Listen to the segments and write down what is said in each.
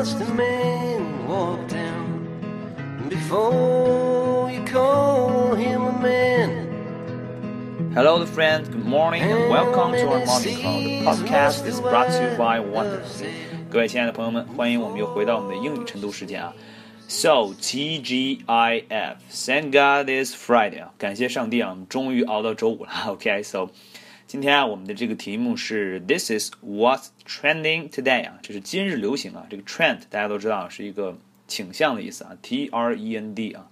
must a man walk down before you call him a man? Hello, friend. Good morning and welcome to our morning call. The podcast is brought to you by Wonder. 各位亲爱的朋友们，欢迎我们又回到我们的英语晨读时间啊。So T G I F, thank God it's Friday 啊，感谢上帝啊，我们终于熬到周五了。OK，So、okay, 今天啊，我们的这个题目是 This is what's trending today 啊，这是今日流行啊。这个 trend 大家都知道是一个倾向的意思啊，T R E N D 啊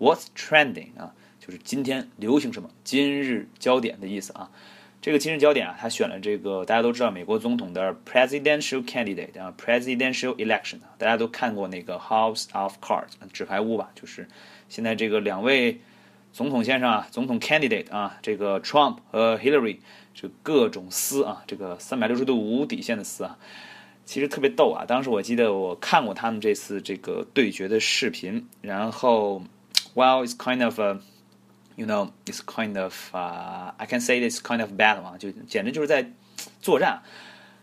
，What's trending 啊，就是今天流行什么，今日焦点的意思啊。这个今日焦点啊，他选了这个大家都知道美国总统的 presidential candidate 啊，presidential election 啊，大家都看过那个 House of Cards 纸牌屋吧？就是现在这个两位总统先生啊，总统 candidate 啊，这个 Trump 和 Hillary 这各种撕啊，这个三百六十度无底线的撕啊，其实特别逗啊。当时我记得我看过他们这次这个对决的视频，然后 well it's kind of a you know, it's kind of uh, I can say it's kind of battle 啊，就简直就是在作战。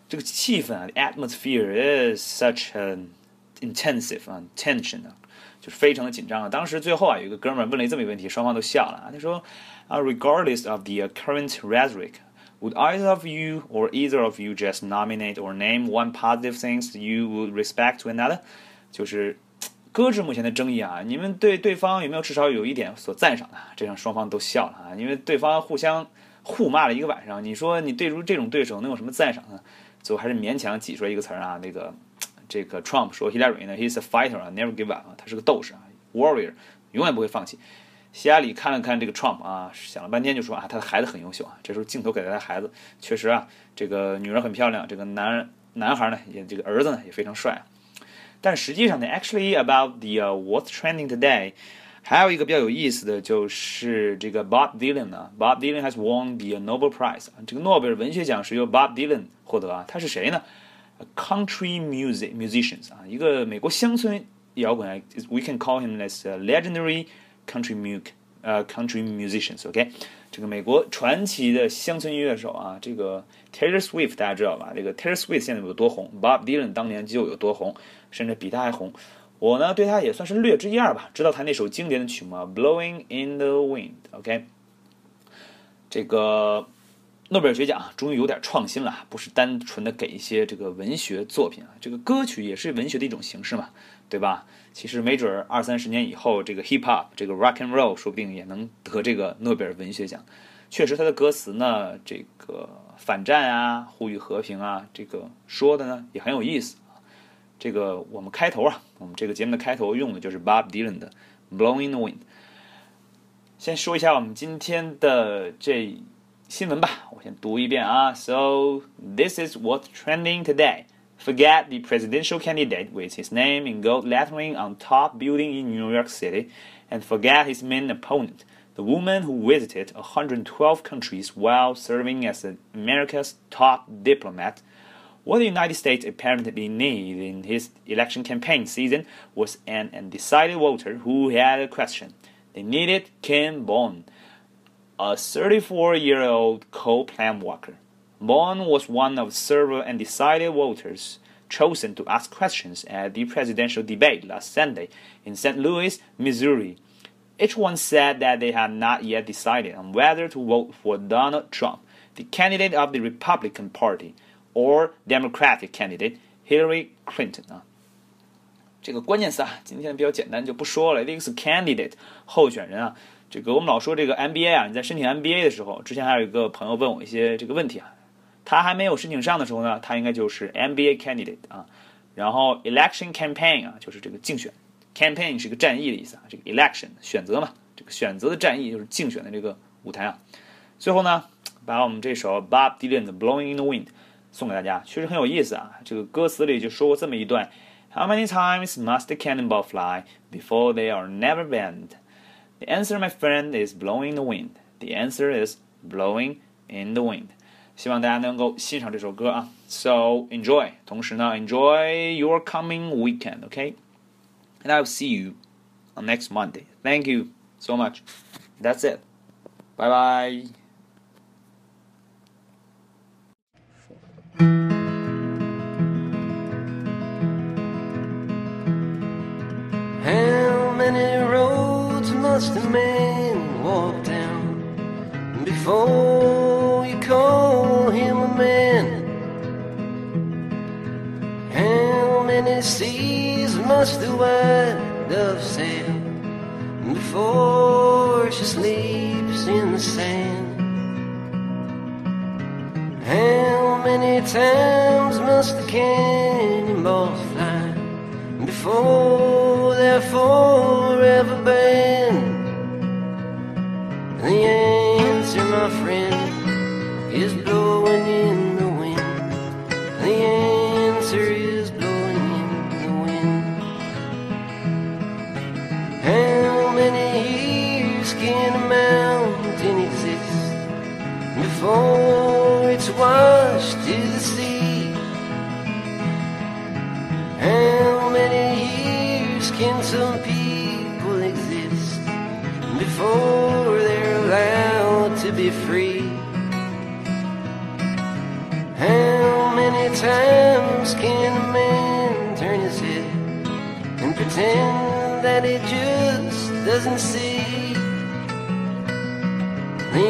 这个气氛啊，atmosphere is such an intensive 啊，tension 啊，非常的紧张啊。当时最后啊，有一个哥们儿问了这么一个问题，双方都笑了啊。他说啊，regardless of the current rhetoric。Would either of you or either of you just nominate or name one positive things you would respect to another？就是搁置目前的争议啊，你们对对方有没有至少有一点所赞赏的？这让双方都笑了啊，因为对方互相互骂了一个晚上。你说你对于这种对手能有什么赞赏呢？最后还是勉强挤出来一个词儿啊，那个这个 Trump 说 Hillary 呢，He's a fighter 啊，never give up 啊，他是个斗士啊，warrior，永远不会放弃。希拉里看了看这个 Trump 啊，想了半天就说啊，他的孩子很优秀啊。这时候镜头给了他孩子，确实啊，这个女人很漂亮，这个男男孩呢也这个儿子呢也非常帅。但实际上呢，actually about the、uh, what's trending today，还有一个比较有意思的就是这个 Bob Dylan 呢，Bob Dylan has won the Nobel Prize，啊这个诺贝尔文学奖是由 Bob Dylan 获得啊，他是谁呢？Country music musicians 啊，一个美国乡村摇滚啊，we can call him as a legendary country music 呃 country musicians，OK，这个美国传奇的乡村音乐手啊，这个 Taylor Swift 大家知道吧？这个 Taylor Swift 现在有多红，Bob Dylan 当年就有多红。甚至比他还红。我呢，对他也算是略知一二吧，知道他那首经典的曲目《Blowing in the Wind》。OK，这个诺贝尔学奖终于有点创新了，不是单纯的给一些这个文学作品啊，这个歌曲也是文学的一种形式嘛，对吧？其实没准二三十年以后，这个 Hip Hop 这个 Rock and Roll 说不定也能得这个诺贝尔文学奖。确实，他的歌词呢，这个反战啊，呼吁和平啊，这个说的呢也很有意思。这个我们开头啊，我们这个节目的开头用的就是 Bob Dylan 的《Blowing the Wind》。先说一下我们今天的这新闻吧，我先读一遍啊。So this is what's trending today. Forget the presidential candidate with his name in gold lettering on top building in New York City, and forget his main opponent, the woman who visited 112 countries while serving as America's top diplomat. What the United States apparently needed in his election campaign season was an undecided voter who had a question. They needed Ken Bone a 34-year-old coal plant worker. Bone was one of several undecided voters chosen to ask questions at the presidential debate last Sunday in St. Louis, Missouri. Each one said that they had not yet decided on whether to vote for Donald Trump, the candidate of the Republican Party, or Democratic candidate Hillary Clinton 啊。这个关键词啊，今天比较简单，就不说了。一个是 candidate 候选人啊，这个我们老说这个 MBA 啊，你在申请 MBA 的时候，之前还有一个朋友问我一些这个问题啊，他还没有申请上的时候呢，他应该就是 MBA candidate 啊，然后 election campaign 啊，就是这个竞选，campaign 是一个战役的意思啊，这个 election 选择嘛，这个选择的战役就是竞选的这个舞台啊。最后呢，把我们这首 Bob Dylan 的 Blowing in the Wind。送给大家，确实很有意思啊！这个歌词里就说过这么一段：How many times must the cannonball fly before they are never banned? The answer, my friend, is blowing the wind. The answer is blowing in the wind. 希望大家能够欣赏这首歌啊，so enjoy。同时呢，enjoy your coming weekend, okay? And I'll see you on next Monday. Thank you so much. That's it. Bye bye. How many must a man walk down before you call him a man? How many seas must the white dove sail before she sleeps in the sand? How many times must the cannonballs fly before they're forever banned? My friend, is blowing in the wind. The answer is blowing in the wind. How many years can a mountain exist before it's washed to the sea? How many years can some people exist before to be free? How many times can a man turn his head and pretend that he just doesn't see? The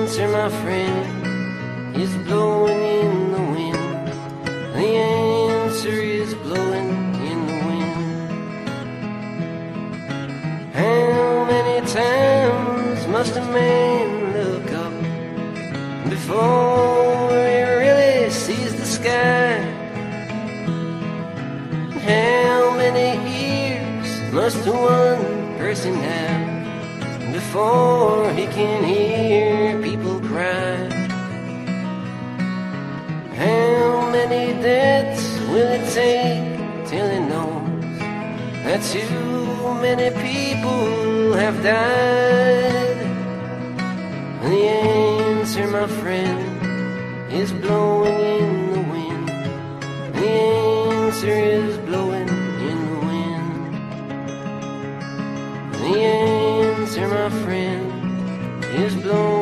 answer, my friend, is blowing in the wind. Many ears must one person have before he can hear people cry? How many deaths will it take till he knows that too many people have died? The answer, my friend, is blowing in the wind. The answer is blowing is blowing in